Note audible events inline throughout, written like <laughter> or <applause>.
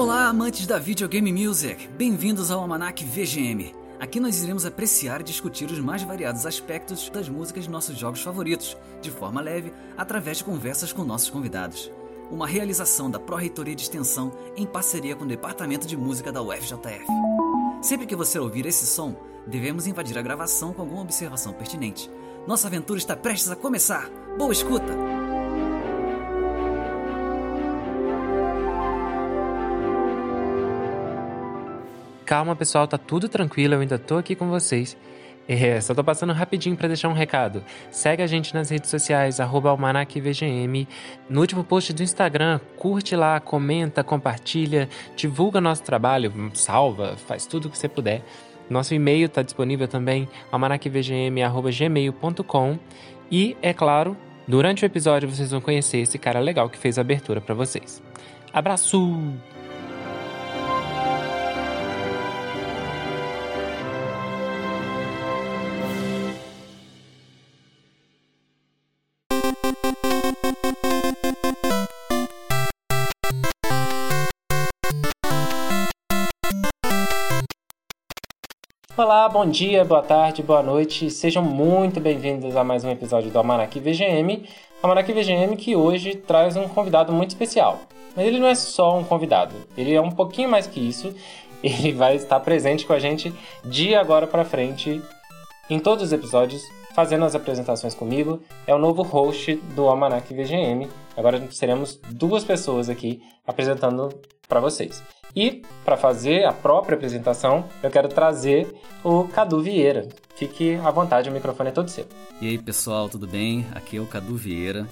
Olá, amantes da videogame music! Bem-vindos ao Almanac VGM. Aqui nós iremos apreciar e discutir os mais variados aspectos das músicas de nossos jogos favoritos, de forma leve, através de conversas com nossos convidados. Uma realização da Pró-Reitoria de Extensão em parceria com o Departamento de Música da UFJF. Sempre que você ouvir esse som, devemos invadir a gravação com alguma observação pertinente. Nossa aventura está prestes a começar! Boa escuta! Calma, pessoal, tá tudo tranquilo, eu ainda tô aqui com vocês. É, só tô passando rapidinho para deixar um recado. Segue a gente nas redes sociais, almanacvgm. No último post do Instagram, curte lá, comenta, compartilha, divulga nosso trabalho, salva, faz tudo o que você puder. Nosso e-mail está disponível também, almanacvgm.gmail.com. E, é claro, durante o episódio vocês vão conhecer esse cara legal que fez a abertura para vocês. Abraço! Olá, bom dia, boa tarde, boa noite. Sejam muito bem-vindos a mais um episódio do Almanac VGM. Almanac VGM que hoje traz um convidado muito especial. Mas ele não é só um convidado, ele é um pouquinho mais que isso. <laughs> Ele vai estar presente com a gente de agora para frente em todos os episódios, fazendo as apresentações comigo. É o novo host do Almanac VGM. Agora seremos duas pessoas aqui apresentando para vocês. E para fazer a própria apresentação, eu quero trazer o Cadu Vieira. Fique à vontade, o microfone é todo seu. E aí, pessoal, tudo bem? Aqui é o Cadu Vieira.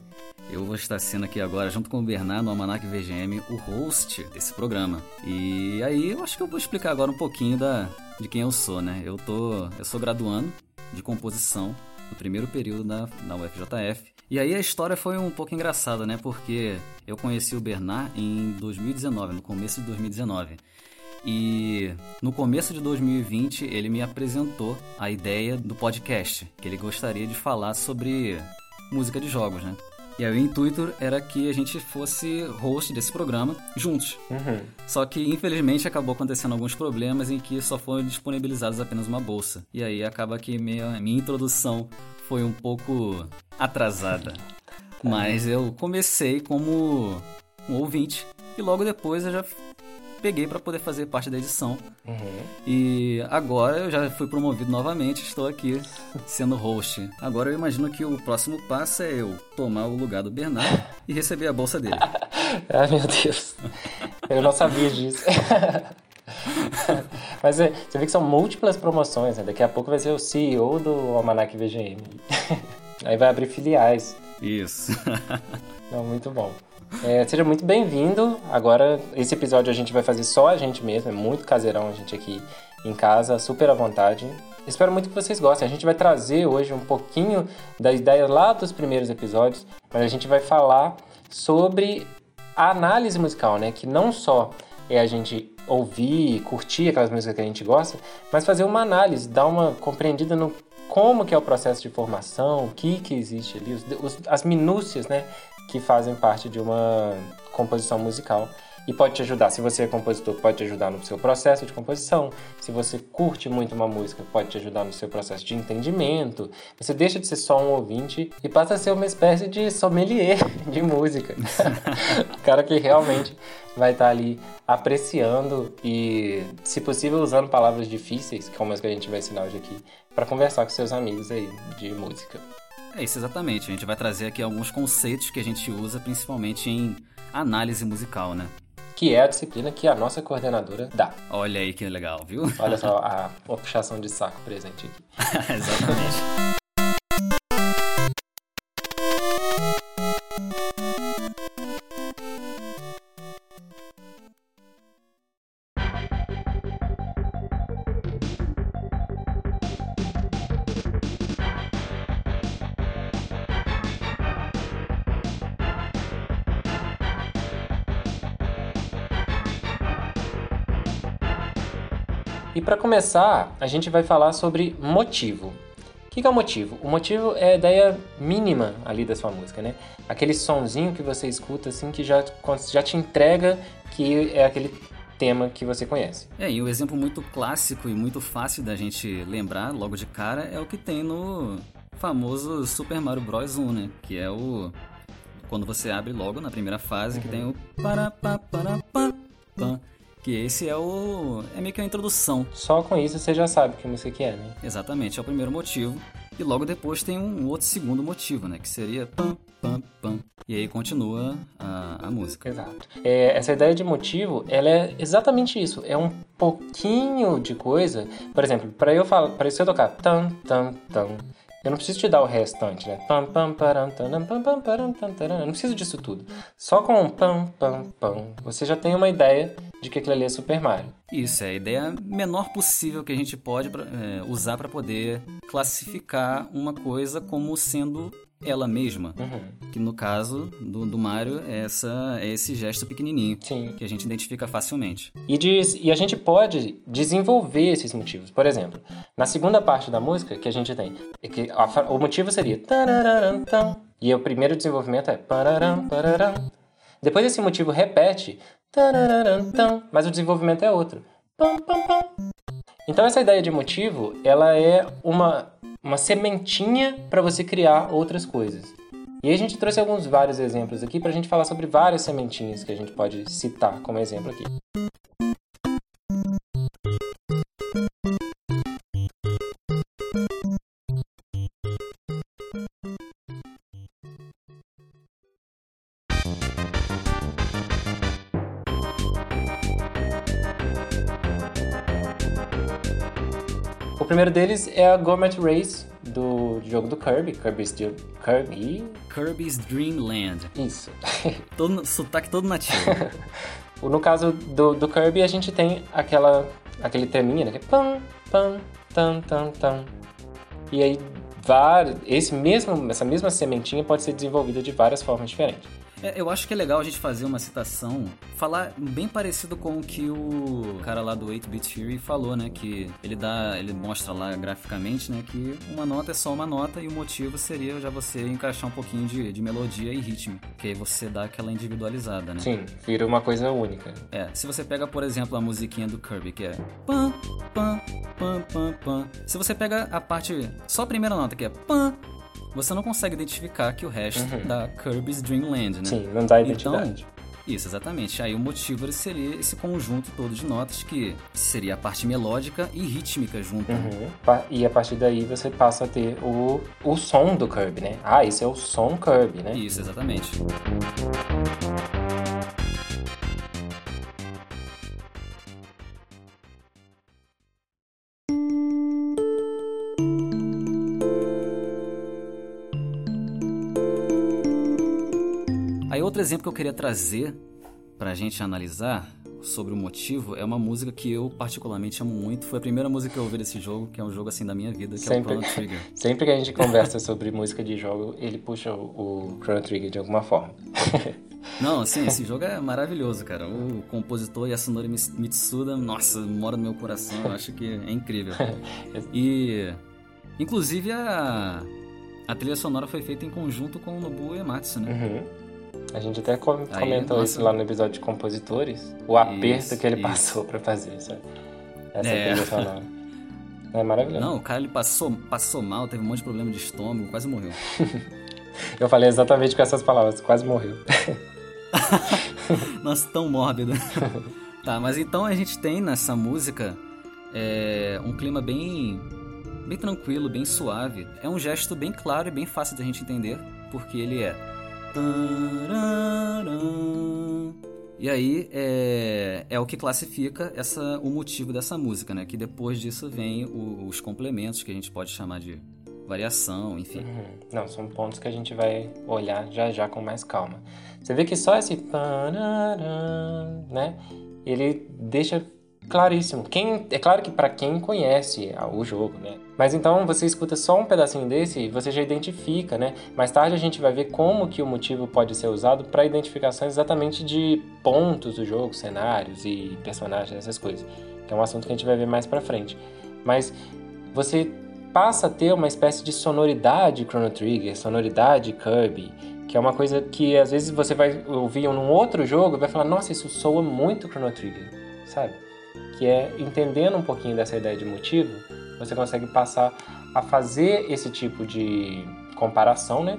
Eu vou estar sendo aqui agora, junto com o Bernardo, Almanac VGM, o host desse programa. E aí, eu acho que eu vou explicar agora um pouquinho da, de quem eu sou, né? Eu, tô, eu sou graduando de composição no primeiro período na, na UFJF. E aí a história foi um pouco engraçada, né? Porque eu conheci o Bernard em 2019, no começo de 2019. E no começo de 2020 ele me apresentou a ideia do podcast, que ele gostaria de falar sobre música de jogos, né? E aí o intuito era que a gente fosse host desse programa juntos. Uhum. Só que infelizmente acabou acontecendo alguns problemas em que só foram disponibilizados apenas uma bolsa. E aí acaba que minha, minha introdução foi um pouco atrasada. Mas eu comecei como um ouvinte e logo depois eu já peguei para poder fazer parte da edição. Uhum. E agora eu já fui promovido novamente, estou aqui sendo host. Agora eu imagino que o próximo passo é eu tomar o lugar do Bernardo e receber a bolsa dele. Ai <laughs> meu Deus, eu não sabia disso. <laughs> Mas é, você vê que são múltiplas promoções, né? Daqui a pouco vai ser o CEO do Almanac VGM. <laughs> Aí vai abrir filiais. Isso. <laughs> Não, muito bom. É, seja muito bem-vindo. Agora, esse episódio a gente vai fazer só a gente mesmo, é muito caseirão a gente aqui em casa, super à vontade. Espero muito que vocês gostem. A gente vai trazer hoje um pouquinho da ideia lá dos primeiros episódios, mas a gente vai falar sobre a análise musical, né? Que não só é a gente ouvir, curtir aquelas músicas que a gente gosta, mas fazer uma análise, dar uma compreendida no como que é o processo de formação, o que que existe ali, os, as minúcias, né, que fazem parte de uma composição musical e pode te ajudar. Se você é compositor, pode te ajudar no seu processo de composição. Se você curte muito uma música, pode te ajudar no seu processo de entendimento. Você deixa de ser só um ouvinte e passa a ser uma espécie de sommelier de música. <laughs> o cara que realmente vai estar ali apreciando e, se possível, usando palavras difíceis, como as que a gente vai ensinar hoje aqui, para conversar com seus amigos aí de música. É isso exatamente. A gente vai trazer aqui alguns conceitos que a gente usa principalmente em análise musical, né? que é a disciplina que a nossa coordenadora dá. Olha aí que legal, viu? Olha só <laughs> a, a puxação de saco presente aqui. <laughs> Exatamente. E para começar, a gente vai falar sobre motivo. O que é o motivo? O motivo é a ideia mínima ali da sua música, né? Aquele sonzinho que você escuta assim que já, já te entrega que é aquele tema que você conhece. É, e o um exemplo muito clássico e muito fácil da gente lembrar logo de cara é o que tem no famoso Super Mario Bros 1, né? Que é o quando você abre logo na primeira fase, uhum. que tem o para pa para pa, pa que esse é o é meio que a introdução. Só com isso você já sabe que música que é, né? Exatamente, é o primeiro motivo. E logo depois tem um outro segundo motivo, né? Que seria pam, pam, pam. E aí continua a, a música. Exato. É, essa ideia de motivo, ela é exatamente isso. É um pouquinho de coisa. Por exemplo, para eu falar, para eu tocar tam, tam, tam, eu não preciso te dar o restante, né? Pam, pam, pam, pam. Eu não preciso disso tudo. Só com um pam, pam, pam, você já tem uma ideia de que aquilo ali é Super Mario. Isso, é a ideia menor possível que a gente pode é, usar para poder classificar uma coisa como sendo ela mesma. Uhum. Que no caso do, do Mario é, essa, é esse gesto pequenininho Sim. que a gente identifica facilmente. E, diz, e a gente pode desenvolver esses motivos. Por exemplo, na segunda parte da música que a gente tem, que a, o motivo seria e o primeiro desenvolvimento é depois esse motivo repete mas o desenvolvimento é outro. Então essa ideia de motivo, ela é uma uma sementinha para você criar outras coisas. E aí a gente trouxe alguns vários exemplos aqui para a gente falar sobre várias sementinhas que a gente pode citar como exemplo aqui. Primeiro deles é a Gourmet Race do jogo do Kirby, Kirby's, Kirby... Kirby's Dream Land. Isso. <laughs> todo, sotaque todo nativo. <laughs> no caso do, do Kirby, a gente tem aquela, aquele teminha, né? Que é pam, pam, tam, tam, tam. E aí, esse mesmo, essa mesma sementinha pode ser desenvolvida de várias formas diferentes. É, eu acho que é legal a gente fazer uma citação, falar bem parecido com o que o cara lá do 8-Bit Theory falou, né? Que ele dá, ele mostra lá graficamente, né? Que uma nota é só uma nota e o motivo seria já você encaixar um pouquinho de, de melodia e ritmo, que aí você dá aquela individualizada, né? Sim, vira uma coisa única. É, se você pega, por exemplo, a musiquinha do Kirby, que é pam, pam, pam, pam, pam. Se você pega a parte, só a primeira nota, que é pam, você não consegue identificar que o resto uhum. da Kirby's Dream Land, né? Sim, não dá identidade. Então, isso, exatamente. Aí o motivo seria esse conjunto todo de notas que seria a parte melódica e rítmica junto. Uhum. E a partir daí você passa a ter o, o som do Kirby, né? Ah, esse é o som Kirby, né? Isso, exatamente. Exemplo que eu queria trazer para a gente analisar sobre o motivo é uma música que eu particularmente amo muito. Foi a primeira música que eu ouvi desse jogo, que é um jogo assim da minha vida, que sempre, é o Chrono Trigger. <laughs> Sempre que a gente conversa sobre música de jogo, ele puxa o, o Chrono Trigger de alguma forma. <laughs> Não, sim, esse jogo é maravilhoso, cara. O compositor Yasunori Mitsuda, nossa, mora no meu coração, eu acho que é incrível. <laughs> E inclusive a a trilha sonora foi feita em conjunto com o Nobuo Ematsu, né? Uhum. A gente até comentou Aí, isso lá no episódio de compositores, o aperto isso, que ele isso. passou para fazer essa, essa é. trilha sonora. É maravilhoso. Não, o cara ele passou, passou mal, teve um monte de problema de estômago, quase morreu. <laughs> Eu falei exatamente com essas palavras, quase morreu. <laughs> Nossa, tão mórbido. <laughs> tá, mas então a gente tem nessa música é, um clima bem, bem tranquilo, bem suave. É um gesto bem claro e bem fácil da gente entender, porque ele é e aí é, é o que classifica essa, o motivo dessa música, né? Que depois disso vem o, os complementos que a gente pode chamar de variação, enfim. Uhum. Não, são pontos que a gente vai olhar já já com mais calma. Você vê que só esse né? Ele deixa claríssimo. Quem, é claro que para quem conhece o jogo, né? Mas então você escuta só um pedacinho desse e você já identifica, né? Mais tarde a gente vai ver como que o motivo pode ser usado para identificação exatamente de pontos do jogo, cenários e personagens, essas coisas. Que é um assunto que a gente vai ver mais para frente. Mas você passa a ter uma espécie de sonoridade Chrono Trigger, sonoridade Kirby, que é uma coisa que às vezes você vai ouvir num outro jogo e vai falar: "Nossa, isso soa muito Chrono Trigger" sabe? Que é entendendo um pouquinho dessa ideia de motivo, você consegue passar a fazer esse tipo de comparação, né?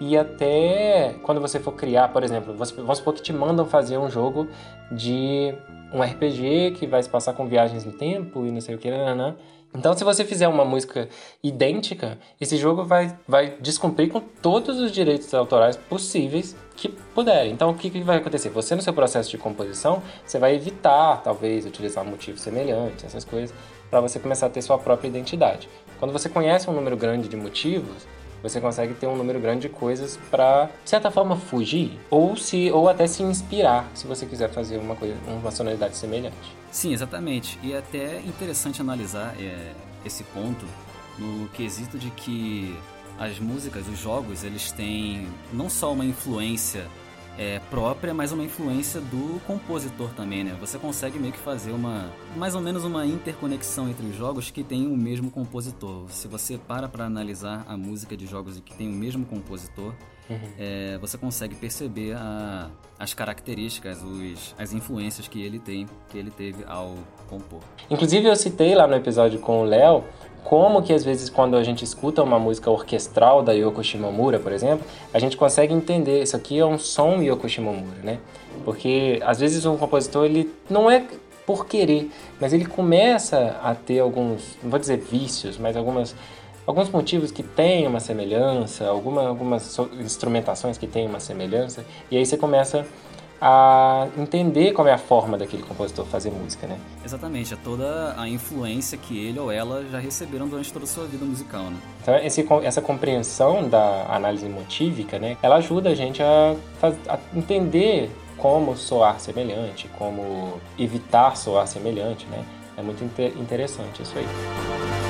E até quando você for criar, por exemplo, vamos supor que te mandam fazer um jogo de um RPG que vai se passar com viagens no tempo e não sei o que, nananã. Então, se você fizer uma música idêntica, esse jogo vai, vai descumprir com todos os direitos autorais possíveis que puderem. Então, o que, que vai acontecer? Você, no seu processo de composição, você vai evitar, talvez, utilizar motivos semelhantes, essas coisas, para você começar a ter sua própria identidade. Quando você conhece um número grande de motivos, você consegue ter um número grande de coisas para, de certa forma, fugir ou se ou até se inspirar, se você quiser fazer uma coisa, uma sonoridade semelhante. Sim, exatamente. E é até interessante analisar é, esse ponto no quesito de que as músicas, os jogos, eles têm não só uma influência é, própria, mas uma influência do compositor também, né? Você consegue meio que fazer uma, mais ou menos uma interconexão entre os jogos que tem o mesmo compositor. Se você para para analisar a música de jogos que tem o mesmo compositor, uhum. é, você consegue perceber a, as características, os, as influências que ele tem, que ele teve ao compor. Inclusive eu citei lá no episódio com o Léo como que às vezes quando a gente escuta uma música orquestral da Yoko Shimomura, por exemplo, a gente consegue entender isso aqui é um som Yoko Shimomura, né? Porque às vezes um compositor ele não é por querer, mas ele começa a ter alguns, não vou dizer vícios, mas algumas alguns motivos que têm uma semelhança, alguma, algumas instrumentações que têm uma semelhança, e aí você começa a entender qual é a forma daquele compositor fazer música, né? Exatamente, é toda a influência que ele ou ela já receberam durante toda a sua vida musical, né? Então esse, essa compreensão da análise motívica, né, ela ajuda a gente a, a entender como soar semelhante, como evitar soar semelhante, né? É muito inter interessante isso aí.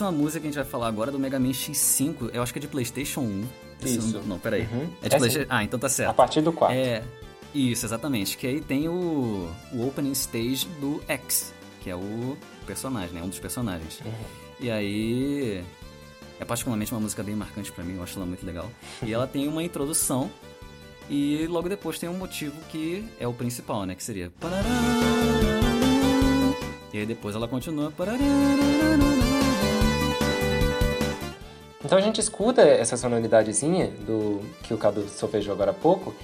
Próxima música que a gente vai falar agora é do Mega Man X5, eu acho que é de PlayStation 1. Isso. Não, não peraí. Uhum. É de é PlayStation. Ah, então tá certo. A partir do 4. É. Isso, exatamente. Que aí tem o, o opening stage do X, que é o personagem, né? Um dos personagens. Uhum. E aí. É particularmente uma música bem marcante para mim, eu acho ela muito legal. E ela tem uma introdução. E logo depois tem um motivo que é o principal, né? Que seria. E aí depois ela continua. Então a gente escuta essa sonoridadezinha do que o Cadu solfejou agora há pouco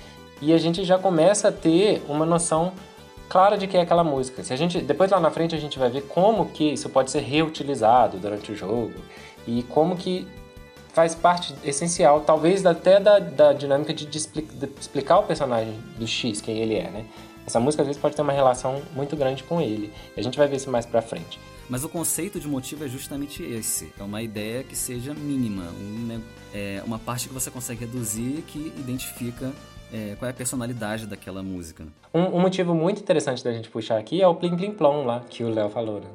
e a gente já começa a ter uma noção clara de que é aquela música. Se a gente depois lá na frente a gente vai ver como que isso pode ser reutilizado durante o jogo e como que faz parte essencial, talvez até da, da dinâmica de, de, explicar o personagem do X, quem ele é, né? Essa música às vezes pode ter uma relação muito grande com ele. A gente vai ver isso mais pra frente. Mas o conceito de motivo é justamente esse. É uma ideia que seja mínima, um, é uma parte que você consegue reduzir que identifica é, qual é a personalidade daquela música. Um, um, motivo muito interessante da gente puxar aqui é o Plim Plim Plom lá, que o Léo falou, né?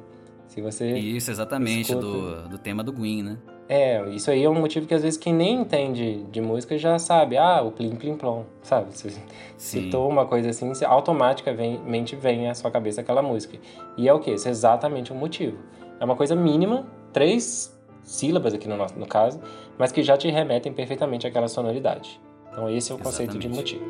Se você Isso, exatamente, escuta... do, do tema do Gwen, né? É, isso aí é um motivo que às vezes quem nem entende de música já sabe. Ah, o plim plim plom, sabe? Se citou uma coisa assim, automaticamente vem à sua cabeça aquela música. E é o que? Isso é exatamente o motivo. É uma coisa mínima, três sílabas aqui no, nosso, no caso, mas que já te remetem perfeitamente àquela sonoridade. Então esse é o conceito de motivo.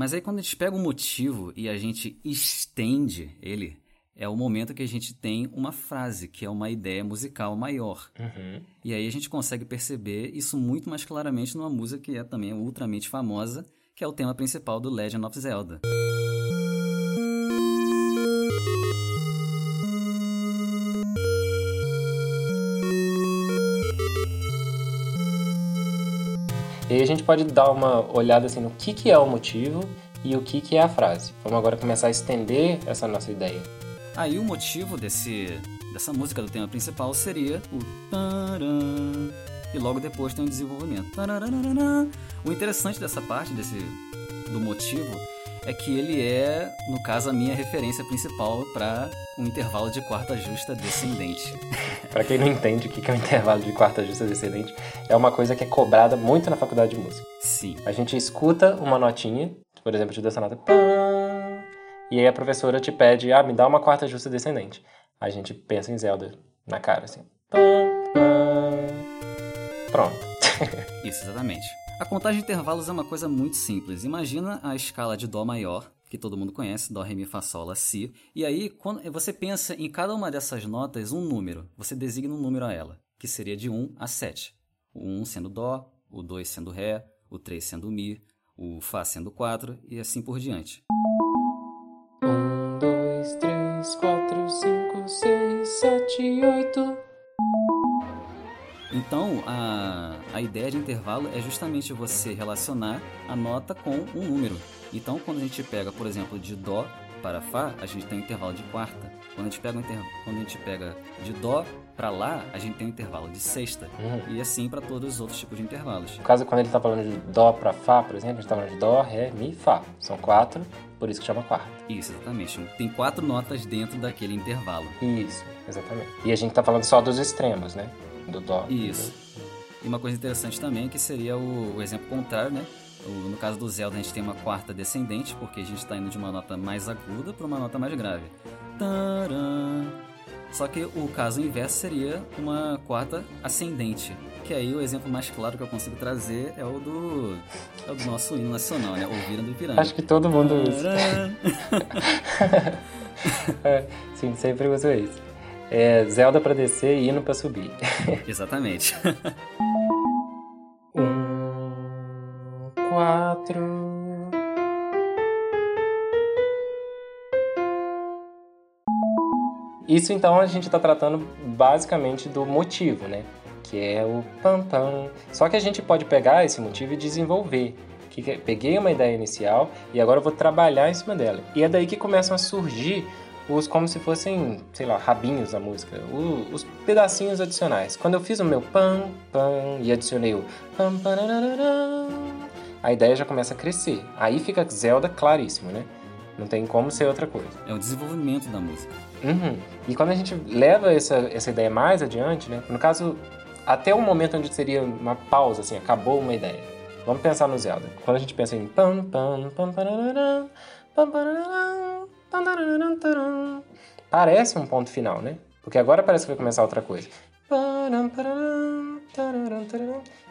Mas aí quando a gente pega um motivo e a gente estende ele, é o momento que a gente tem uma frase, que é uma ideia musical maior. Uhum. E aí a gente consegue perceber isso muito mais claramente numa música que é também ultramente famosa, que é o tema principal do Legend of Zelda. E aí a gente pode dar uma olhada assim no que, que é o motivo e o que, que é a frase. Vamos agora começar a estender essa nossa ideia. Aí o motivo desse, dessa música do tema principal seria o taran, e logo depois tem o desenvolvimento. O interessante dessa parte, desse do motivo, é que ele é, no caso, a minha referência principal para um intervalo de quarta justa descendente. <laughs> para quem não entende o que é um <laughs> intervalo de quarta justa descendente, é uma coisa que é cobrada muito na faculdade de música. Sim. A gente escuta uma notinha, por exemplo, de dessa nota, e aí a professora te pede, ah, me dá uma quarta justa descendente. A gente pensa em Zelda na cara, assim. Pronto. <laughs> Isso, exatamente. A contagem de intervalos é uma coisa muito simples. Imagina a escala de Dó maior, que todo mundo conhece, Dó, Ré, Mi, Fá, Sol, Lá, Si. E aí, quando você pensa em cada uma dessas notas um número, você designa um número a ela, que seria de 1 a 7. O 1 sendo Dó, o 2 sendo Ré, o 3 sendo Mi, o Fá sendo 4 e assim por diante. 1, 2, 3, 4, 5, 6, 7, 8. Então, a, a ideia de intervalo é justamente você relacionar a nota com um número. Então, quando a gente pega, por exemplo, de Dó para Fá, a gente tem um intervalo de quarta. Quando a gente pega, inter... quando a gente pega de Dó para Lá, a gente tem um intervalo de sexta. Uhum. E assim para todos os outros tipos de intervalos. No caso, quando ele está falando de Dó para Fá, por exemplo, a gente está falando de Dó, Ré, Mi, Fá. São quatro, por isso que chama quarta. Isso, exatamente. Tem quatro notas dentro daquele intervalo. Isso, exatamente. E a gente está falando só dos extremos, né? Do. Isso. E uma coisa interessante também que seria o, o exemplo contrário, né? O, no caso do Zelda, a gente tem uma quarta descendente, porque a gente está indo de uma nota mais aguda para uma nota mais grave. Tcharam! Só que o caso inverso seria uma quarta ascendente. Que aí o exemplo mais claro que eu consigo trazer é o do, é o do nosso hino nacional, né? Ouvira do Ipiranga. Acho que todo mundo usa. <laughs> é, sim, sempre uso isso. É Zelda para descer e hino para subir. <laughs> Exatamente. um, quatro. Isso então a gente está tratando basicamente do motivo, né? Que é o pam pam. Só que a gente pode pegar esse motivo e desenvolver. Que peguei uma ideia inicial e agora eu vou trabalhar em cima dela. E é daí que começam a surgir os como se fossem, sei lá, rabinhos da música, o, os pedacinhos adicionais. Quando eu fiz o meu pam, pam e adicionei o pam, a ideia já começa a crescer. Aí fica Zelda claríssimo, né? Não tem como ser outra coisa. É o desenvolvimento da música. Uhum. E quando a gente leva essa, essa ideia mais adiante, né? No caso, até o momento onde seria uma pausa, assim, acabou uma ideia. Vamos pensar no Zelda. Quando a gente pensa em pam, pam, pam, pam, pam, pam, Parece um ponto final, né? Porque agora parece que vai começar outra coisa.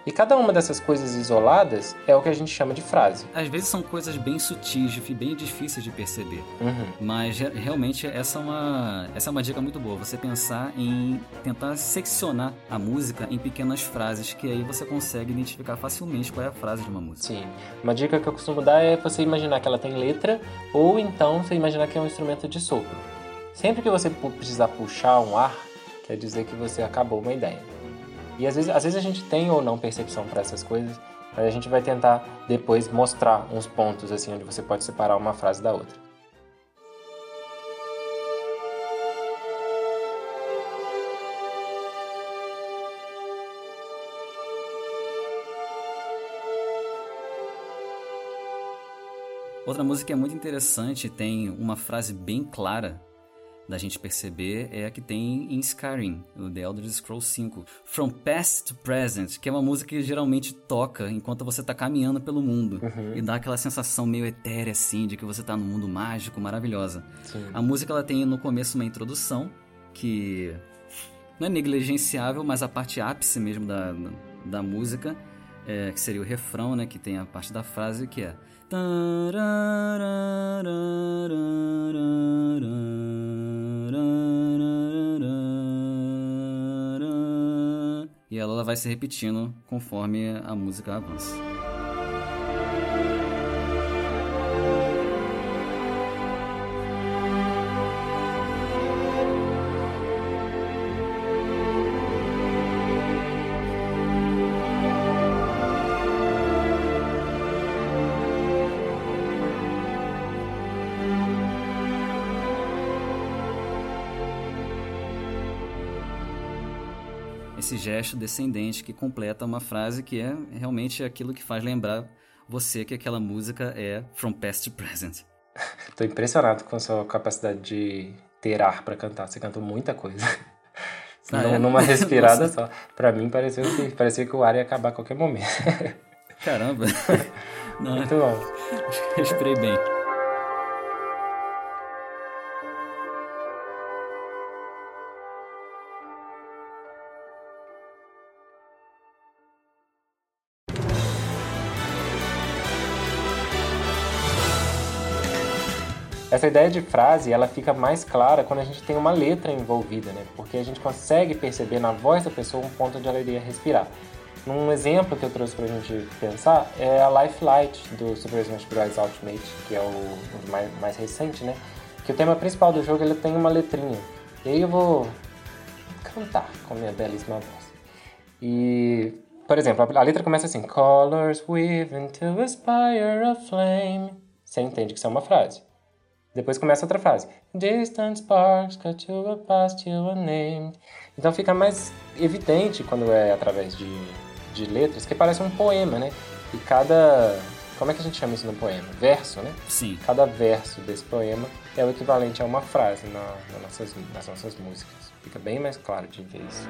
E cada uma dessas coisas isoladas é o que a gente chama de frase. Às vezes são coisas bem sutis e bem difíceis de perceber. Uhum. Mas realmente essa é, uma, essa é uma dica muito boa. Você pensar em tentar seccionar a música em pequenas frases, que aí você consegue identificar facilmente qual é a frase de uma música. Sim. Uma dica que eu costumo dar é você imaginar que ela tem letra, ou então você imaginar que é um instrumento de sopro. Sempre que você precisar puxar um ar, quer dizer que você acabou uma ideia. E às vezes, às vezes a gente tem ou não percepção para essas coisas, mas a gente vai tentar depois mostrar uns pontos assim onde você pode separar uma frase da outra. Outra música que é muito interessante tem uma frase bem clara da gente perceber é a que tem em Skyrim, o The Elder Scrolls 5. From Past to Present, que é uma música que geralmente toca enquanto você tá caminhando pelo mundo. Uhum. E dá aquela sensação meio etérea, assim, de que você tá num mundo mágico, maravilhosa. Sim. A música, ela tem no começo uma introdução, que não é negligenciável, mas a parte ápice mesmo da, da música, é, que seria o refrão, né, que tem a parte da frase, que é... ela vai se repetindo conforme a música avança. Gesto descendente que completa uma frase que é realmente aquilo que faz lembrar você que aquela música é From Past to Present. <laughs> Tô impressionado com a sua capacidade de ter ar para cantar. Você cantou muita coisa. Ah, Não, é? Numa <laughs> respirada só. Pra mim pareceu que, parecia que o ar ia acabar a qualquer momento. Caramba. <laughs> Não, Muito bom. Respirei bem. Essa ideia de frase, ela fica mais clara quando a gente tem uma letra envolvida, né? Porque a gente consegue perceber na voz da pessoa um ponto onde ela iria respirar. Um exemplo que eu trouxe pra gente pensar é a Life Light do Super Smash Bros. Ultimate, que é o, mais, mais recente, né? Que o tema principal do jogo ele tem uma letrinha. E aí eu vou cantar com minha belíssima voz. E, por exemplo, a letra começa assim: Colors weave into a spire of flame. Você entende que isso é uma frase. Depois começa outra frase. Distant sparks cut to a past you unnamed. Então fica mais evidente quando é através de, de letras, que parece um poema, né? E cada. Como é que a gente chama isso no poema? Verso, né? Sim. Cada verso desse poema é o equivalente a uma frase na, na nossas, nas nossas músicas. Fica bem mais claro de ver isso.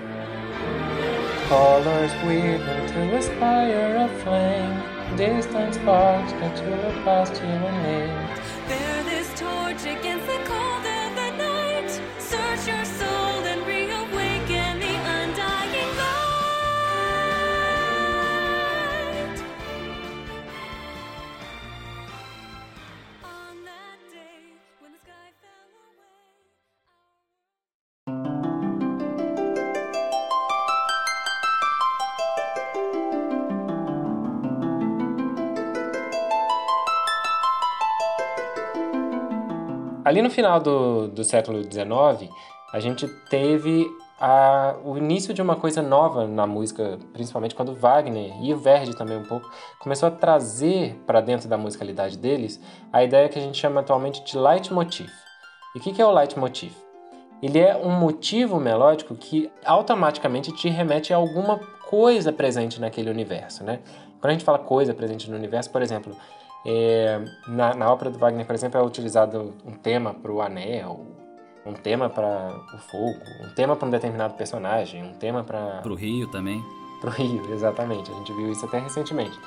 Colors weave into a spire of flame. Distant sparks cut to a past you unnamed. Ali no final do, do século XIX, a gente teve a, o início de uma coisa nova na música, principalmente quando Wagner e o Verdi também um pouco começou a trazer para dentro da musicalidade deles a ideia que a gente chama atualmente de leitmotiv. E o que, que é o leitmotiv? Ele é um motivo melódico que automaticamente te remete a alguma coisa presente naquele universo, né? Quando a gente fala coisa presente no universo, por exemplo, é, na, na ópera do Wagner, por exemplo, é utilizado um tema para o anel, um tema para o fogo, um tema para um determinado personagem, um tema para. Para o rio também. Para o rio, <laughs> exatamente. A gente viu isso até recentemente.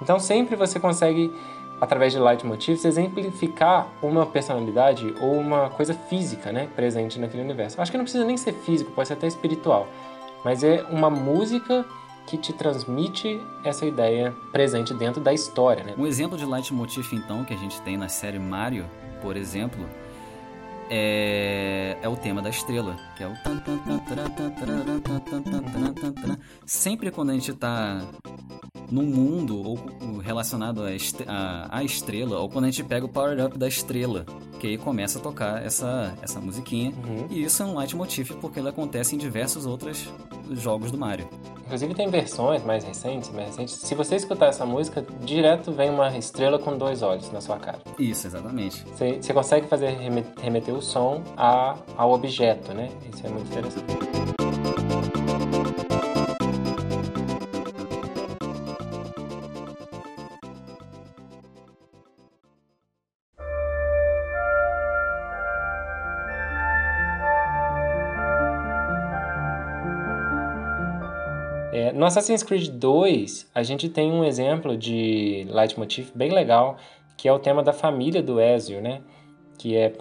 Então sempre você consegue, através de leitmotivs, exemplificar uma personalidade ou uma coisa física né, presente naquele universo. Acho que não precisa nem ser físico, pode ser até espiritual. Mas é uma música que te transmite essa ideia presente dentro da história. Né? Um exemplo de leitmotiv, então, que a gente tem na série Mario, por exemplo, é, é o tema da estrela, que é o sempre quando a gente está num mundo ou relacionado à estrela, ou quando a gente pega o power up da estrela, que aí começa a tocar essa, essa musiquinha. Uhum. E isso é um leitmotiv porque ele acontece em diversos outros jogos do Mario. Inclusive tem versões mais recentes, mais recentes. Se você escutar essa música, direto vem uma estrela com dois olhos na sua cara. Isso, exatamente. Você, você consegue fazer remeter som a, ao objeto, né? Isso é muito interessante. É, no Assassin's Creed 2, a gente tem um exemplo de leitmotiv bem legal, que é o tema da família do Ezio, né? Que é...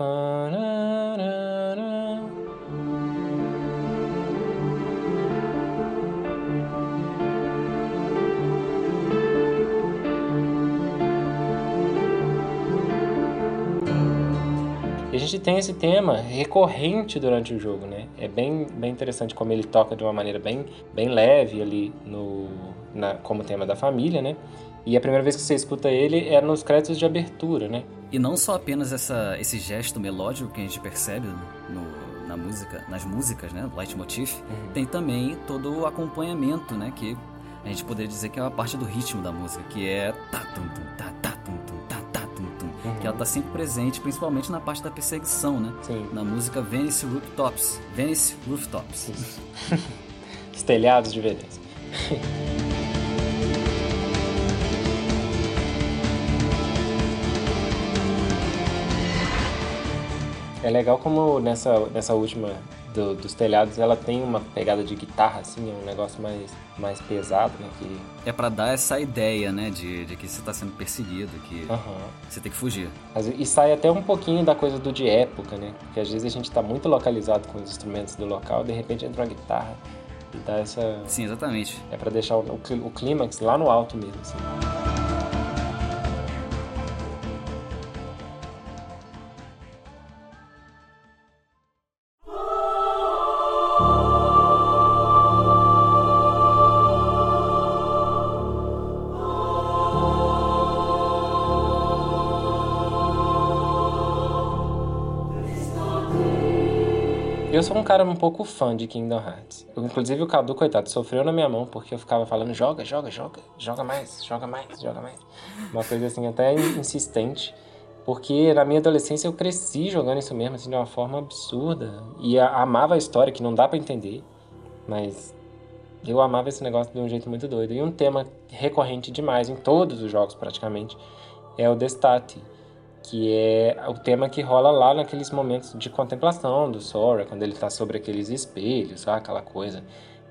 a gente tem esse tema recorrente durante o jogo, né? É bem, bem interessante como ele toca de uma maneira bem, bem leve ali no, na, como tema da família, né? E a primeira vez que você escuta ele é nos créditos de abertura, né? E não só apenas essa, esse gesto melódico que a gente percebe no, na música, nas músicas, né? Leitmotiv, uhum. tem também todo o acompanhamento, né? Que a gente poderia dizer que é uma parte do ritmo da música, que é tá tum tum tá tá tum tum tá tá tum tum, uhum. que ela tá sempre presente, principalmente na parte da perseguição, né? Sim. Na música Venice Rooftops, Venice Rooftops. <laughs> telhados de Veneza. <laughs> É legal como nessa, nessa última do, dos telhados ela tem uma pegada de guitarra, assim, é um negócio mais, mais pesado, né? Que... É para dar essa ideia, né, de, de que você tá sendo perseguido, que uhum. você tem que fugir. E sai até um pouquinho da coisa do de época, né? Porque às vezes a gente tá muito localizado com os instrumentos do local, de repente entra uma guitarra e dá essa. Sim, exatamente. É para deixar o, o, o clímax lá no alto mesmo, assim. Eu sou um cara um pouco fã de Kingdom Hearts. Eu, inclusive o Cadu, coitado, sofreu na minha mão porque eu ficava falando joga, joga, joga, joga mais, joga mais, joga mais. Uma coisa assim até insistente. Porque na minha adolescência eu cresci jogando isso mesmo, assim, de uma forma absurda. E a, amava a história, que não dá para entender. Mas eu amava esse negócio de um jeito muito doido. E um tema recorrente demais em todos os jogos, praticamente, é o Destate que é o tema que rola lá naqueles momentos de contemplação do Sora, quando ele está sobre aqueles espelhos, sabe? aquela coisa,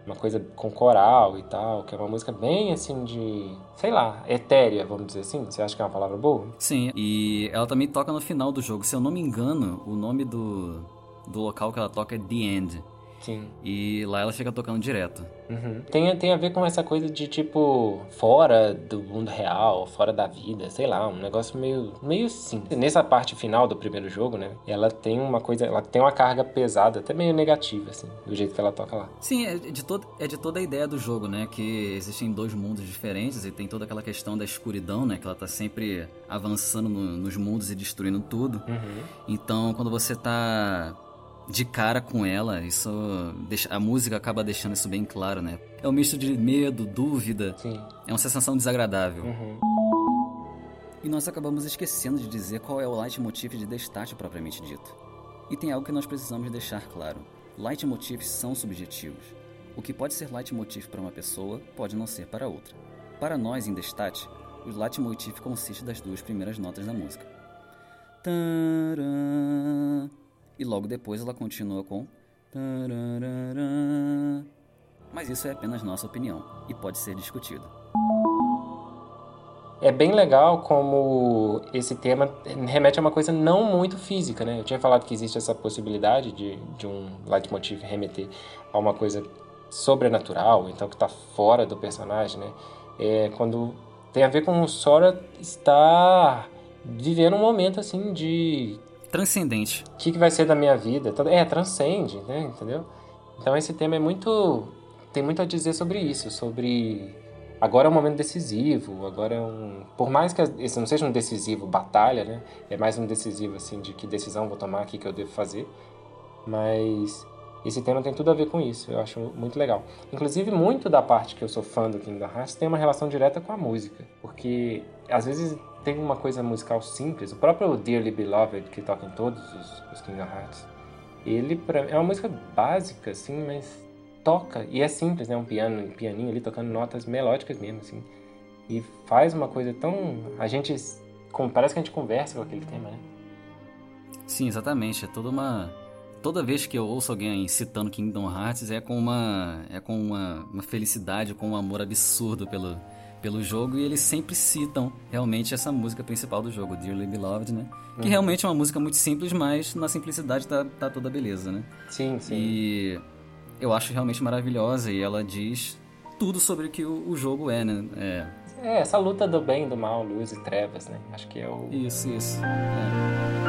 uma coisa com coral e tal, que é uma música bem assim de, sei lá, etérea, vamos dizer assim. Você acha que é uma palavra boa? Sim, e ela também toca no final do jogo. Se eu não me engano, o nome do, do local que ela toca é The End. Sim. E lá ela fica tocando direto. Uhum. Tem, tem a ver com essa coisa de tipo, fora do mundo real, fora da vida, sei lá, um negócio meio, meio sim. Nessa parte final do primeiro jogo, né? Ela tem uma coisa, ela tem uma carga pesada, até meio negativa, assim, do jeito que ela toca lá. Sim, é de, todo, é de toda a ideia do jogo, né? Que existem dois mundos diferentes e tem toda aquela questão da escuridão, né? Que ela tá sempre avançando no, nos mundos e destruindo tudo. Uhum. Então, quando você tá de cara com ela, isso deixa, a música acaba deixando isso bem claro, né? É um misto de medo, dúvida. Sim. É uma sensação desagradável. Uhum. E nós acabamos esquecendo de dizer qual é o leitmotiv de Destate propriamente dito. E tem algo que nós precisamos deixar claro. Leitmotivs são subjetivos. O que pode ser leitmotiv para uma pessoa pode não ser para outra. Para nós em Destate, o leitmotiv consiste das duas primeiras notas da música. Tcharam e logo depois ela continua com mas isso é apenas nossa opinião e pode ser discutido. É bem legal como esse tema remete a uma coisa não muito física, né? Eu tinha falado que existe essa possibilidade de, de um leitmotiv remeter a uma coisa sobrenatural, então que está fora do personagem, né? É quando tem a ver com o Sora estar vivendo um momento assim de Transcendente. O que, que vai ser da minha vida? É, transcende, né? Entendeu? Então esse tema é muito. tem muito a dizer sobre isso, sobre. Agora é um momento decisivo, agora é um. Por mais que esse não seja um decisivo batalha, né? É mais um decisivo, assim, de que decisão vou tomar, o que, que eu devo fazer. Mas esse tema tem tudo a ver com isso, eu acho muito legal. Inclusive, muito da parte que eu sou fã do Kingdom Hearts tem uma relação direta com a música, porque às vezes tem uma coisa musical simples, o próprio Dearly Beloved, que toca em todos os, os Kingdom Hearts, ele pra, é uma música básica, assim, mas toca, e é simples, né? Um piano, um pianinho ali tocando notas melódicas mesmo, assim. E faz uma coisa tão. A gente. Parece que a gente conversa com aquele tema, né? Sim, exatamente. É toda uma. Toda vez que eu ouço alguém citando Kingdom Hearts é com uma. É com uma, uma felicidade, com um amor absurdo pelo, pelo jogo e eles sempre citam realmente essa música principal do jogo, Dearly Beloved, né? Que uhum. realmente é uma música muito simples, mas na simplicidade tá, tá toda a beleza, né? Sim, sim. E eu acho realmente maravilhosa e ela diz tudo sobre o que o, o jogo é, né? É... é, essa luta do bem e do mal, luz e trevas, né? Acho que é o... Isso, isso. É.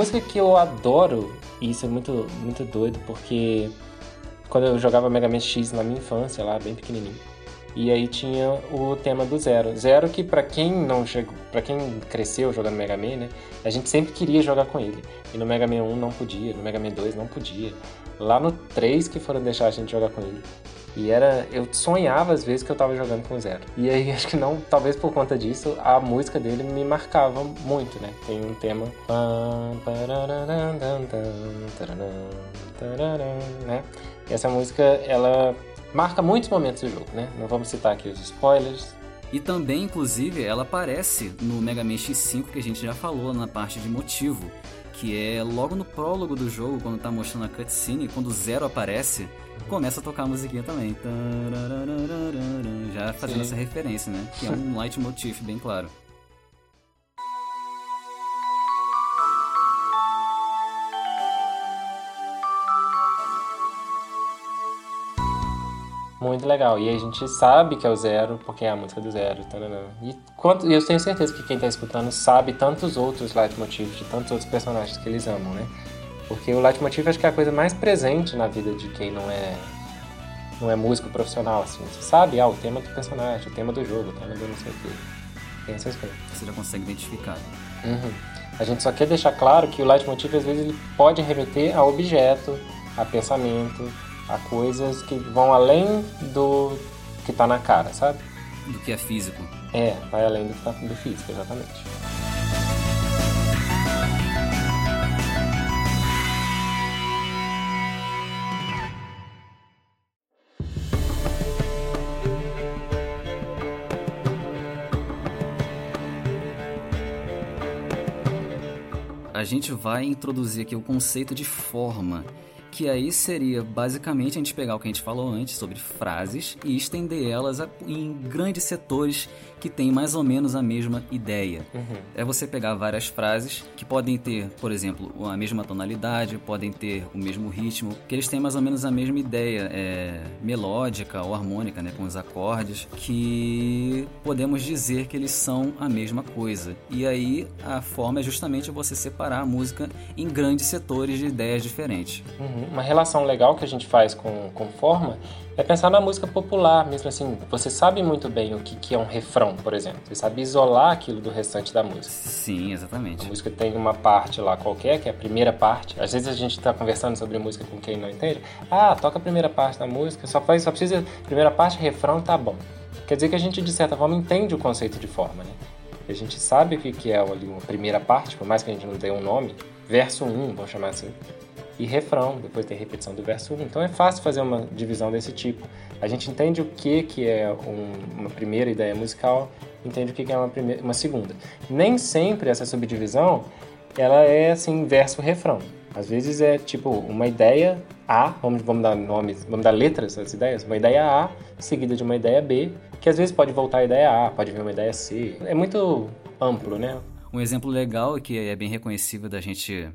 música que eu adoro, e isso é muito, muito doido, porque quando eu jogava Mega Man X na minha infância, lá bem pequenininho, E aí tinha o tema do Zero. Zero que para quem não chegou, para quem cresceu jogando Mega Man, né, a gente sempre queria jogar com ele. E no Mega Man 1 não podia, no Mega Man 2 não podia. Lá no 3 que foram deixar a gente jogar com ele. E era. Eu sonhava às vezes que eu tava jogando com Zero. E aí <laughs> acho que não, talvez por conta disso, a música dele me marcava muito, né? Tem um tema. Né? E essa música, ela marca muitos momentos do jogo, né? Não vamos citar aqui os spoilers. E também, inclusive, ela aparece no Mega Man X5 que a gente já falou na parte de motivo, que é logo no prólogo do jogo, quando tá mostrando a cutscene, quando o Zero aparece, começa a tocar a musiquinha também. Já fazendo Sim. essa referência, né? Que é um leitmotiv bem claro. Muito legal. E a gente sabe que é o Zero, porque é a música do Zero. Taranã. E quanto, eu tenho certeza que quem está escutando sabe tantos outros leitmotivs de tantos outros personagens que eles amam, né? Porque o leitmotiv acho que é a coisa mais presente na vida de quem não é não é músico profissional, assim. Você sabe, ah, o tema do personagem, o tema do jogo, o tema do não sei o quê. Tem essas coisas. Você já consegue identificar. Uhum. A gente só quer deixar claro que o leitmotiv, às vezes, ele pode remeter a objeto, a pensamento, a coisas que vão além do que está na cara, sabe? Do que é físico. É, vai além do, tá, do físico, exatamente. A gente vai introduzir aqui o conceito de forma que aí seria basicamente a gente pegar o que a gente falou antes sobre frases e estender elas em grandes setores que têm mais ou menos a mesma ideia. Uhum. É você pegar várias frases que podem ter, por exemplo, a mesma tonalidade, podem ter o mesmo ritmo, que eles têm mais ou menos a mesma ideia é, melódica ou harmônica, né, com os acordes, que podemos dizer que eles são a mesma coisa. E aí a forma é justamente você separar a música em grandes setores de ideias diferentes. Uhum. Uma relação legal que a gente faz com, com forma é pensar na música popular, mesmo assim. Você sabe muito bem o que, que é um refrão, por exemplo. Você sabe isolar aquilo do restante da música. Sim, exatamente. A música tem uma parte lá qualquer, que é a primeira parte. Às vezes a gente está conversando sobre música com quem não entende. Ah, toca a primeira parte da música, só faz, só precisa. Primeira parte, refrão, tá bom. Quer dizer que a gente, de certa forma, entende o conceito de forma, né? A gente sabe o que é ali uma primeira parte, por mais que a gente não tenha um nome, verso 1, vamos chamar assim e refrão, depois tem repetição do verso 1. Então é fácil fazer uma divisão desse tipo. A gente entende o que, que é um, uma primeira ideia musical, entende o que, que é uma, primeira, uma segunda. Nem sempre essa subdivisão ela é assim verso-refrão. Às vezes é tipo uma ideia A, vamos, vamos dar nomes, vamos dar letras às ideias, uma ideia A seguida de uma ideia B, que às vezes pode voltar a ideia A, pode vir uma ideia C. É muito amplo, né? Um exemplo legal que é bem reconhecível da gente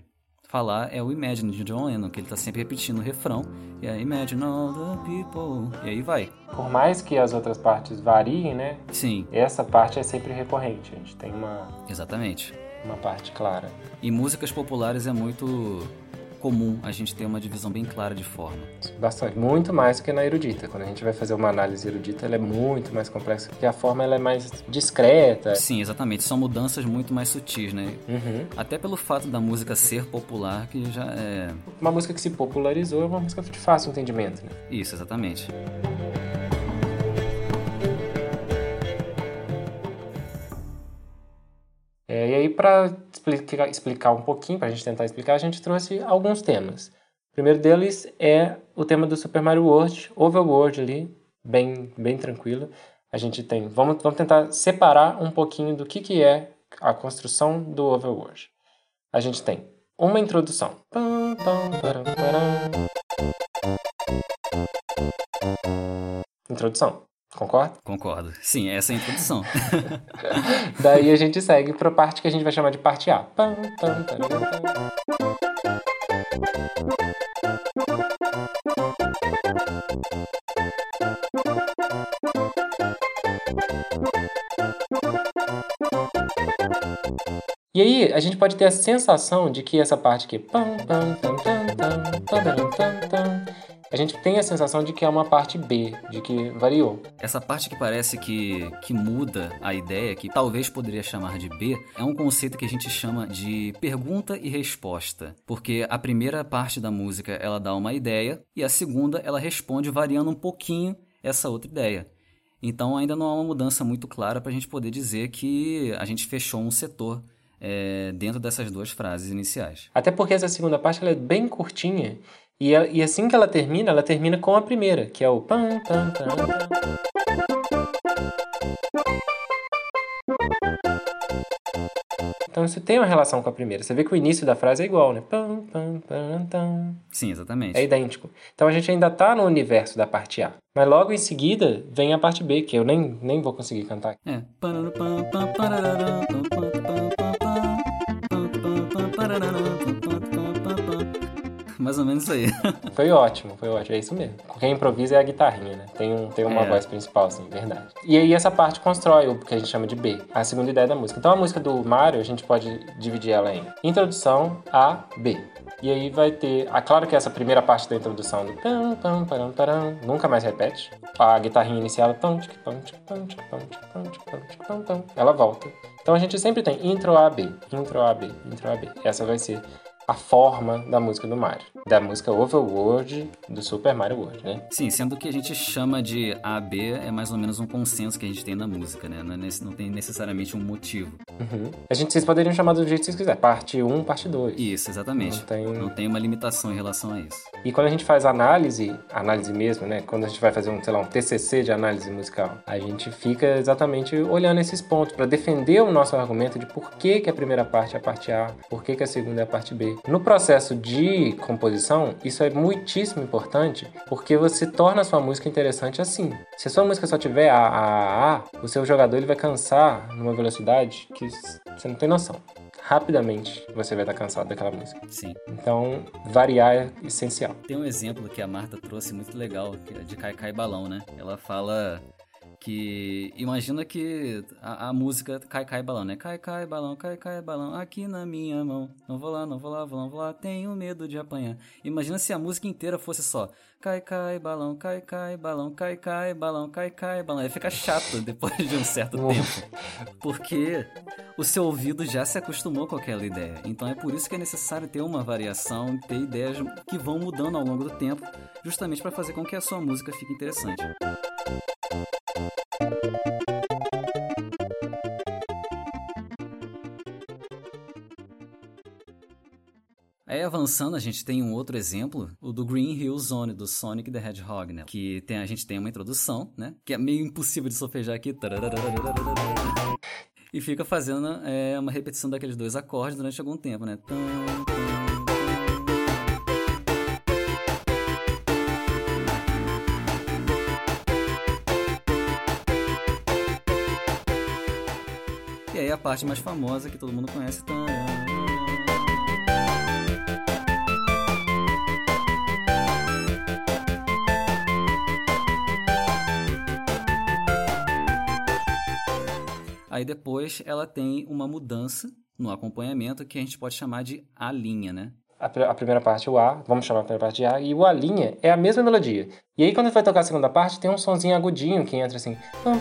falar é o Imagine de John Lennon, que ele tá sempre repetindo o refrão, e é Imagine all the people, e aí vai. Por mais que as outras partes variem, né? Sim. Essa parte é sempre recorrente, a gente tem uma... Exatamente. Uma parte clara. Em músicas populares é muito comum a gente ter uma divisão bem clara de forma. Bastante, muito mais do que na erudita. Quando a gente vai fazer uma análise erudita, ela é muito mais complexa, porque a forma ela é mais discreta. Sim, exatamente. São mudanças muito mais sutis, né? Uhum. Até pelo fato da música ser popular, que já é... Uma música que se popularizou é uma música de fácil entendimento, né? Isso, exatamente. Para explicar, explicar um pouquinho, para a gente tentar explicar, a gente trouxe alguns temas. O primeiro deles é o tema do Super Mario World, Overworld ali, bem, bem tranquilo. A gente tem, vamos, vamos tentar separar um pouquinho do que, que é a construção do Overworld. A gente tem uma introdução. Introdução. Concorda? Concordo. Sim, essa é a introdução. Daí a gente segue para a parte que a gente vai chamar de parte A. E aí, a gente pode ter a sensação de que essa parte aqui a gente tem a sensação de que é uma parte B, de que variou. Essa parte que parece que, que muda a ideia, que talvez poderia chamar de B, é um conceito que a gente chama de pergunta e resposta. Porque a primeira parte da música ela dá uma ideia e a segunda ela responde variando um pouquinho essa outra ideia. Então ainda não há uma mudança muito clara para a gente poder dizer que a gente fechou um setor é, dentro dessas duas frases iniciais. Até porque essa segunda parte ela é bem curtinha e, e assim que ela termina, ela termina com a primeira, que é o pam pam pam. Então isso tem uma relação com a primeira. Você vê que o início da frase é igual, né? Pam, pam, pam. Sim, exatamente. É idêntico. Então a gente ainda está no universo da parte A. Mas logo em seguida vem a parte B, que eu nem, nem vou conseguir cantar. É. Mais ou menos isso aí. <laughs> Foi ótimo, foi ótimo. É isso mesmo. Quem improvisa é a guitarrinha, né? Tem, um, tem uma É. voz principal, assim, verdade. E aí essa parte constrói o que a gente chama de B, a segunda ideia da música. Então a música do Mario, a gente pode dividir ela em introdução A, B. E aí vai ter. Ah, claro que essa primeira parte da introdução do pam, pam, param, param, nunca mais repete. A guitarrinha inicial, pam, tic, pam, tic, pam, tic, pam, tic, pam, tic, pam, tic, pam, pam. ela volta. Então a gente sempre tem intro A, B, intro A, B, intro A, B. Essa vai ser a forma da música do Mario. Da música Overworld do Super Mario World, né? Sim, sendo que a gente chama de A, B é mais ou menos um consenso que a gente tem na música, né? Não, é nesse- não tem necessariamente um motivo. Uhum. A gente, vocês poderiam chamar do jeito que vocês quiserem. Parte 1, parte 2. Isso, exatamente. Não tem- Não tem uma limitação em relação a isso. E quando a gente faz análise, análise mesmo, né? Quando a gente vai fazer um, sei lá, um TCC de análise musical, a gente fica exatamente olhando esses pontos para defender o nosso argumento de por que, que a primeira parte é a parte A, por que, que a segunda é a parte B. No processo de composição, isso é muitíssimo importante porque você torna a sua música interessante assim. Se a sua música só tiver A, A, A, A, o seu jogador ele vai cansar numa velocidade que você não tem noção. Rapidamente você vai estar cansado daquela música. Sim. Então, variar é essencial. Tem um exemplo que a Marta trouxe muito legal, que é de Cai Cai Balão, né? Ela fala que imagina que a, a música Cai Cai Balão, né? Cai Cai Balão, Cai Cai Balão, aqui na minha mão. Não vou lá, não vou lá, vou lá, não vou lá, tenho medo de apanhar. Imagina se a música inteira fosse só Cai Cai Balão, Cai Cai Balão, Cai Cai Balão, Cai Cai Balão. Aí fica chato depois de um certo tempo. Porque o seu ouvido já se acostumou com aquela ideia. Então é por isso que é necessário ter uma variação, ter ideias que vão mudando ao longo do tempo, justamente para fazer com que a sua música fique interessante. Aí avançando, a gente tem um outro exemplo, o do Green Hill Zone, do Sonic the Hedgehog, né? Que tem, a gente tem uma introdução, né? Que é meio impossível de solfejar aqui. E fica fazendo é, uma repetição daqueles dois acordes durante algum tempo, né? E a parte mais famosa que todo mundo conhece. Aí depois ela tem uma mudança no acompanhamento que a gente pode chamar de a linha, né? A, pr- a primeira parte, o A, vamos chamar a primeira parte de A, e o A linha é a mesma melodia. E aí quando vai tocar a segunda parte, tem um sonzinho agudinho que entra assim. Tem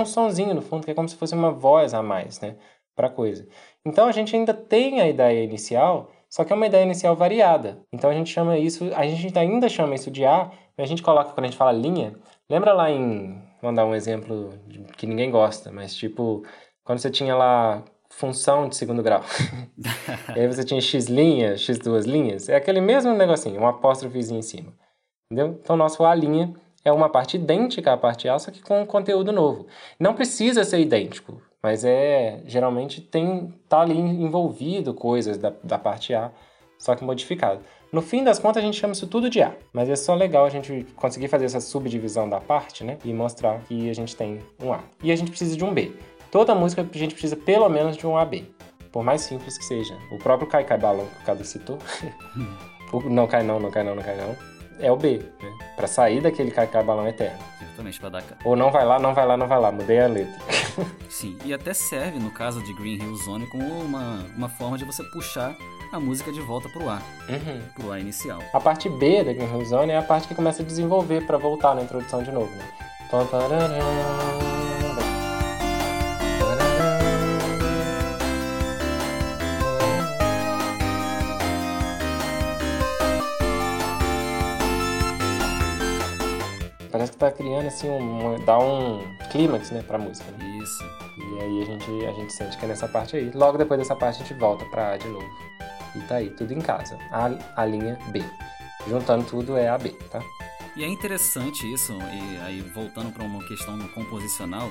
um sonzinho no fundo que é como se fosse uma voz a mais, né? Pra coisa. Então a gente ainda tem a ideia inicial, só que é uma ideia inicial variada. Então a gente chama isso, a gente ainda chama isso de A, a gente coloca quando a gente fala linha. Lembra lá em, vamos dar um exemplo de- que ninguém gosta, mas tipo quando você tinha lá função de segundo grau. <laughs> e aí você tinha x linha, x duas linhas, é aquele mesmo negocinho, um apóstrofezinho em cima. Entendeu? Então nosso A linha é uma parte idêntica à parte A, só que com conteúdo novo. Não precisa ser idêntico, mas é geralmente tem tá ali envolvido coisas da, da parte A, só que modificado. No fim das contas, a gente chama isso tudo de A, mas é só legal a gente conseguir fazer essa subdivisão da parte, né? E mostrar que a gente tem um A. E a gente precisa de um B. Toda música a gente precisa pelo menos de um AB, por mais simples que seja. O próprio Cai Cai Balão que o Cadu citou. <laughs> não cai não, não cai não, não cai não. É o B, né? Pra sair daquele cacá balão eterno. Exatamente, pra dar... Ou não vai lá, não vai lá, não vai lá. Mudei a letra. <laughs> Sim, e até serve, no caso de Green Hill Zone, como uma, uma forma de você puxar a música de volta pro A, Uhum. pro A inicial. A parte B da Green Hill Zone é a parte que começa a desenvolver pra voltar na introdução de novo, né? Tá criando assim um, dá um clímax, né, pra música. Né? Isso. E aí a gente, a gente sente que é nessa parte aí. Logo depois dessa parte a gente volta pra A de novo. E tá aí, tudo em casa. A, a linha B. Juntando tudo é a B, tá? E é interessante isso, e aí voltando para uma questão composicional,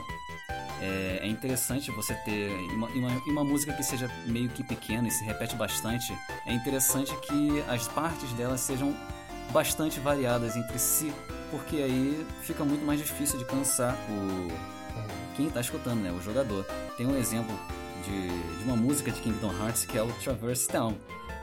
é, é interessante você ter uma, uma, uma música que seja meio que pequena e se repete bastante, é interessante que as partes dela sejam bastante variadas entre si, porque aí fica muito mais difícil de cansar o quem está escutando, né, o jogador. Tem um exemplo de, de uma música de Kingdom Hearts que é o Traverse Town,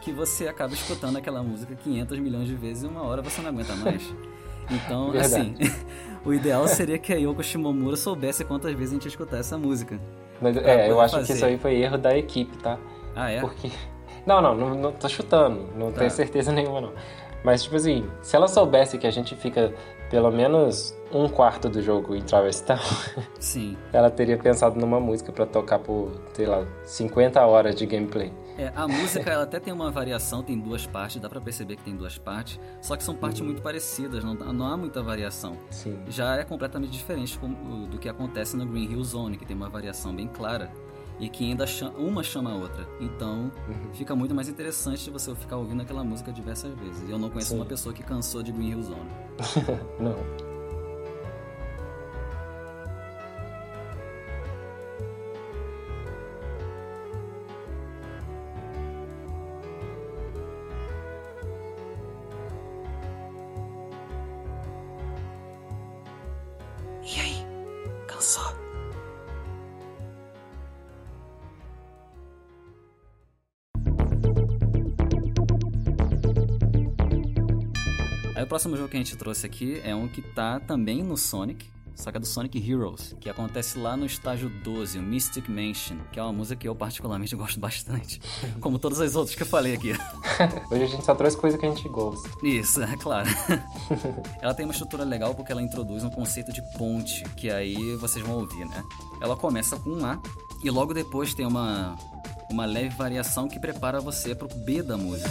que você acaba escutando aquela música 500 milhões de vezes e uma hora você não aguenta mais. <laughs> Então, assim, <laughs> o ideal seria que a Yoko Shimomura soubesse quantas vezes a gente ia escutar essa música. Mas, é, eu acho que fazer. isso aí foi erro da equipe, tá? Ah, é? Porque. <laughs> Não, não, não, não tô chutando, não Tá. tenho certeza nenhuma, não. Mas, tipo assim, se ela soubesse que a gente fica pelo menos um quarto do jogo em Traverse Town, <laughs> Sim. ela teria pensado numa música pra tocar por, sei lá, 50 horas de gameplay. É, a música ela até tem uma variação, tem duas partes, dá pra perceber que tem duas partes, só que são partes muito parecidas, não, não há muita variação. Sim. já é completamente diferente do que acontece no Green Hill Zone, que tem uma variação bem clara e que ainda cha- uma chama a outra. Então Uhum. fica muito mais interessante você ficar ouvindo aquela música diversas vezes. E eu não conheço Sim. uma pessoa que cansou de Green Hill Zone. <laughs> Não. Próximo jogo que a gente trouxe aqui é um que tá também no Sonic, só que é do Sonic Heroes, que acontece lá no estágio 12, o Mystic Mansion, que é uma música que eu particularmente <laughs> gosto bastante, como todas as outras que eu falei aqui. <laughs> Hoje a gente só trouxe coisa que a gente gosta. Isso, é claro. <laughs> ela tem uma estrutura legal porque ela introduz um conceito de ponte, que aí vocês vão ouvir, né? Ela começa com um A e logo depois tem uma, uma leve variação que prepara você pro B da música.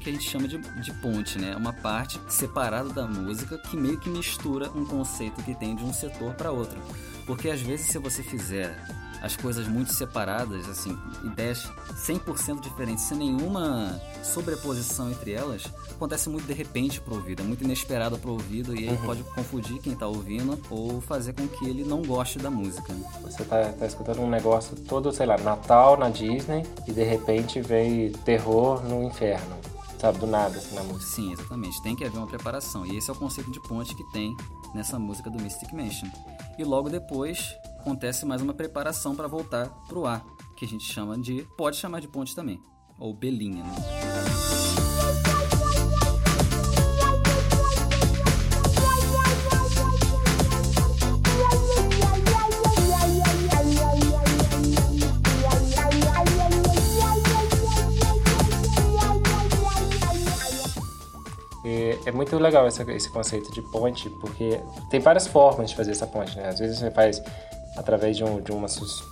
Que a gente chama de, de ponte, né? É uma parte separada da música que meio que mistura um conceito que tem de um setor para outro. Porque às vezes se você fizer as coisas muito separadas, assim, ideias 100% diferentes, sem nenhuma sobreposição entre elas, acontece muito de repente pro ouvido, é muito inesperado pro ouvido e aí pode confundir quem tá ouvindo ou fazer com que ele não goste da música. né? Você tá, tá escutando um negócio todo, sei lá, Natal na Disney e de repente vem terror no inferno. Sabe, do nada, assim, na música. Sim, exatamente. Tem que haver uma preparação. E esse é o conceito de ponte que tem nessa música do Mystic Mansion. E logo depois acontece mais uma preparação para voltar pro A, que a gente chama de. Pode chamar de ponte também. Ou belinha, né? É muito legal essa- esse conceito de ponte, porque tem várias formas de fazer essa ponte, né? Às vezes você faz através de, um, de uma...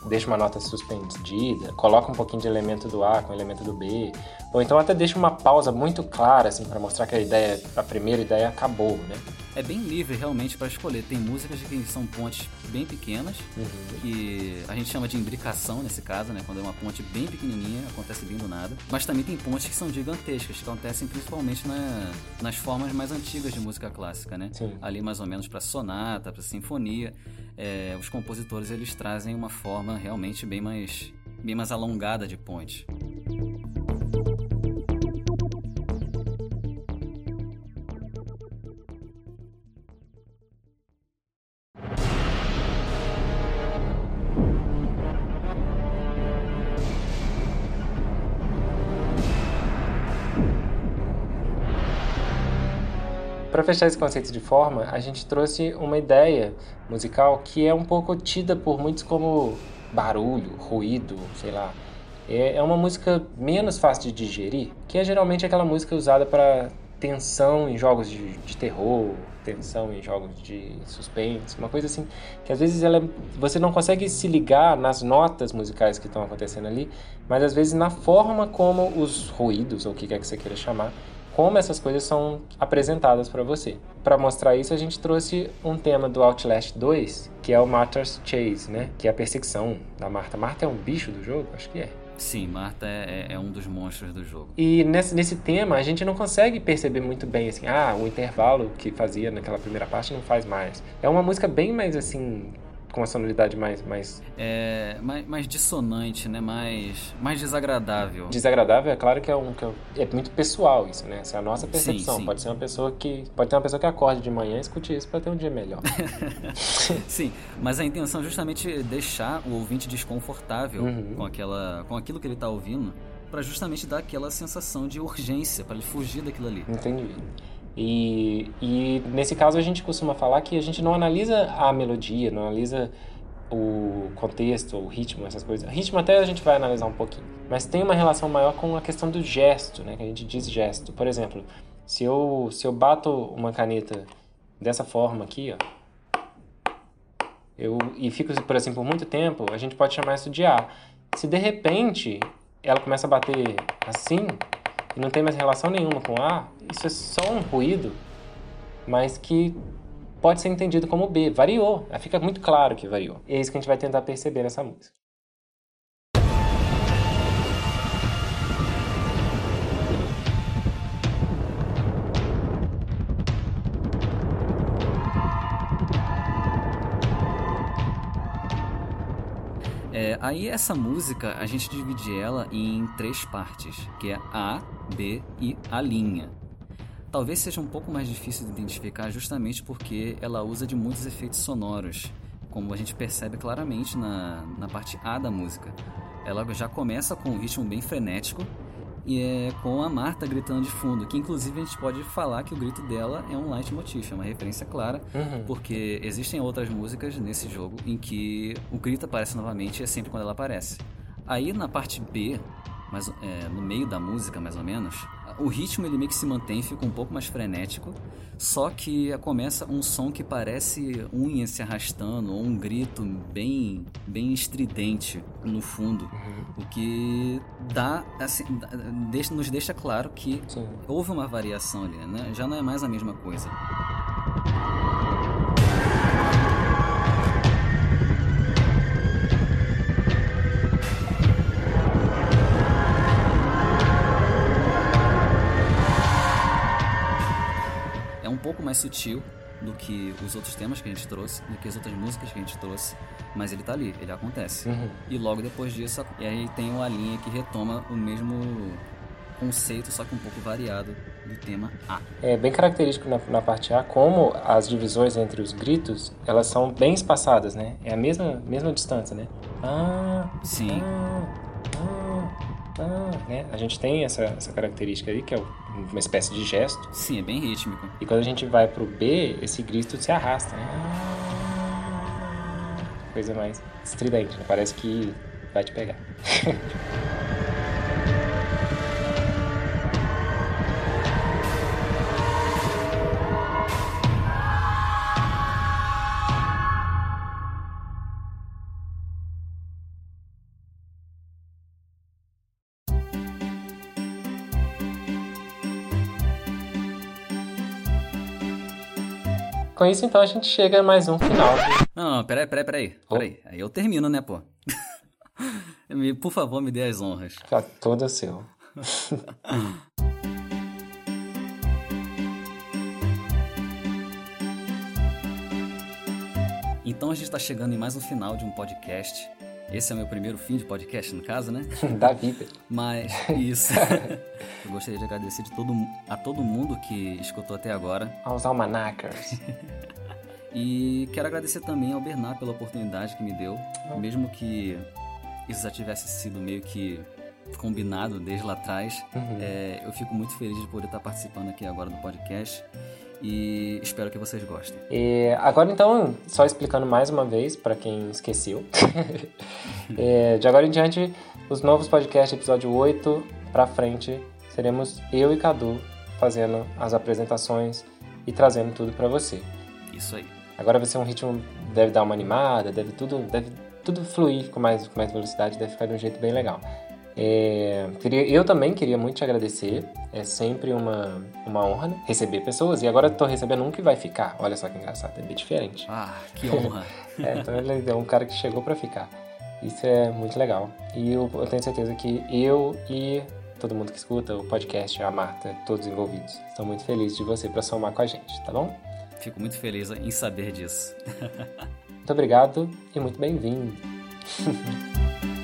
deixa uma nota suspendida, coloca um pouquinho de elemento do A com elemento do B, ou então até deixa uma pausa muito clara, assim, para mostrar que a ideia, a primeira ideia acabou, né? É bem livre realmente para escolher. Tem músicas que são pontes bem pequenas, que a gente chama de imbricação nesse caso, né? Quando é uma ponte bem pequenininha, acontece bem do nada. Mas também tem pontes que são gigantescas, que acontecem principalmente na- nas formas mais antigas de música clássica, né? Sim. Ali mais ou menos para sonata, para sinfonia. É, os compositores eles trazem uma forma realmente bem mais, bem mais alongada de ponte. Para fechar esse conceito de forma, a gente trouxe uma ideia musical que é um pouco tida por muitos como barulho, ruído, sei lá. É, é uma música menos fácil de digerir, que é geralmente aquela música usada para tensão em jogos de, de, terror, tensão em jogos de suspense, uma coisa assim, que às vezes ela, você não consegue se ligar nas notas musicais que estão acontecendo ali, mas às vezes na forma como os ruídos, ou o que quer que você queira chamar, como essas coisas são apresentadas para você. Para mostrar isso, a gente trouxe um tema do Outlast 2, que é o Martha's Chase, né? Que é a perseguição da Marta. Marta é um bicho do jogo? Acho que é. Sim, Marta é, é, um dos monstros do jogo. E nesse, nesse tema a gente não consegue perceber muito bem assim, ah, o intervalo que fazia naquela primeira parte não faz mais. É uma música bem mais assim com uma sonoridade mais mais é mais, mais dissonante, né? Mais mais desagradável. Desagradável é claro que é um que é, é muito pessoal isso, né? Essa é a nossa percepção. Sim, sim. Pode ser uma pessoa que pode ter uma pessoa que acorde de manhã e escute isso para ter um dia melhor. <laughs> sim, mas a intenção é justamente deixar o ouvinte desconfortável uhum. com aquela com aquilo que ele está ouvindo, para justamente dar aquela sensação de urgência para ele fugir daquilo ali. Entendi. E, e nesse caso a gente costuma falar que a gente não analisa a melodia, não analisa o contexto, o ritmo, essas coisas. O ritmo até a gente vai analisar um pouquinho, mas tem uma relação maior com a questão do gesto, né? Que a gente diz gesto. Por exemplo, se eu se eu bato uma caneta dessa forma aqui, ó, eu e fico por assim por muito tempo, a gente pode chamar isso de A. Se de repente ela começa a bater assim, não tem mais relação nenhuma com A, isso é só um ruído, mas que pode ser entendido como B. Variou, fica muito claro que variou. E é isso que a gente vai tentar perceber nessa música. Aí essa música a gente divide ela em três partes, que é A, B e A linha. Talvez seja um pouco mais difícil de identificar justamente porque ela usa de muitos efeitos sonoros, como a gente percebe claramente na, na parte A da música. Ela já começa com um ritmo bem frenético, e é com a Marta gritando de fundo, que inclusive a gente pode falar que o grito dela é um leitmotiv, é uma referência clara, uhum. porque existem outras músicas nesse jogo em que o grito aparece novamente e é sempre quando ela aparece. Aí na parte B, mas é, no meio da música mais ou menos, o ritmo ele meio que se mantém, fica um pouco mais frenético, só que começa um som que parece unha se arrastando, ou um grito bem, bem estridente no fundo, uhum. o que dá, assim, deixa, nos deixa claro que Sim. houve uma variação ali, né? Já não é mais a mesma coisa. Mais sutil do que os outros temas que a gente trouxe, do que as outras músicas que a gente trouxe, mas ele tá ali, ele acontece. Uhum. E logo depois disso, e aí tem uma linha que retoma o mesmo conceito, só que um pouco variado do tema A. É bem característico na, na, parte A como as divisões entre os gritos, elas são bem espaçadas, né? É a mesma, mesma distância, né? Ah, sim. Ah, ah, ah, né? A gente tem essa, essa característica aí, que é uma espécie de gesto. Sim, é bem rítmico. E quando a gente vai pro B, esse grito se arrasta, né? Coisa mais estridente, né? Parece que vai te pegar. <laughs> Com isso, então, a gente chega a mais um final. Não, não, peraí, peraí, peraí. Oh. peraí. Aí eu termino, né, pô? <laughs> Por favor, me dê as honras. Tá todo seu. <laughs> então a gente está chegando em mais um final de um podcast. Esse é o meu primeiro fim de podcast, no caso, né? <laughs> da vida. Mas, isso. <laughs> Eu gostaria de agradecer de todo, a todo mundo que escutou até agora. Aos almanacers. e quero agradecer também ao Bernard pela oportunidade que me deu. Oh. Mesmo que isso já tivesse sido meio que combinado desde lá atrás, uhum. é, eu fico muito feliz de poder estar participando aqui agora do podcast. E espero que vocês gostem. E agora então, só explicando mais uma vez para quem esqueceu. <laughs> de agora em diante, os novos podcasts, episódio 8 para frente, seremos eu e Cadu fazendo as apresentações e trazendo tudo para você. Isso aí. Agora vai ser um ritmo, deve dar uma animada, deve tudo, deve tudo fluir com mais, com mais velocidade, deve ficar de um jeito bem legal. É, queria, eu também queria muito te agradecer. É sempre uma, uma honra né? receber pessoas. E agora estou recebendo um que vai ficar. Olha só que engraçado, é bem diferente. Ah, que honra. <laughs> é, então ele é um cara que chegou para ficar. Isso é muito legal. E eu, eu, tenho certeza que eu e todo mundo que escuta o podcast, a Marta, todos envolvidos, estão muito felizes de você para somar com a gente, tá bom? Fico muito feliz em saber disso. <laughs> muito obrigado e muito bem-vindo. <laughs>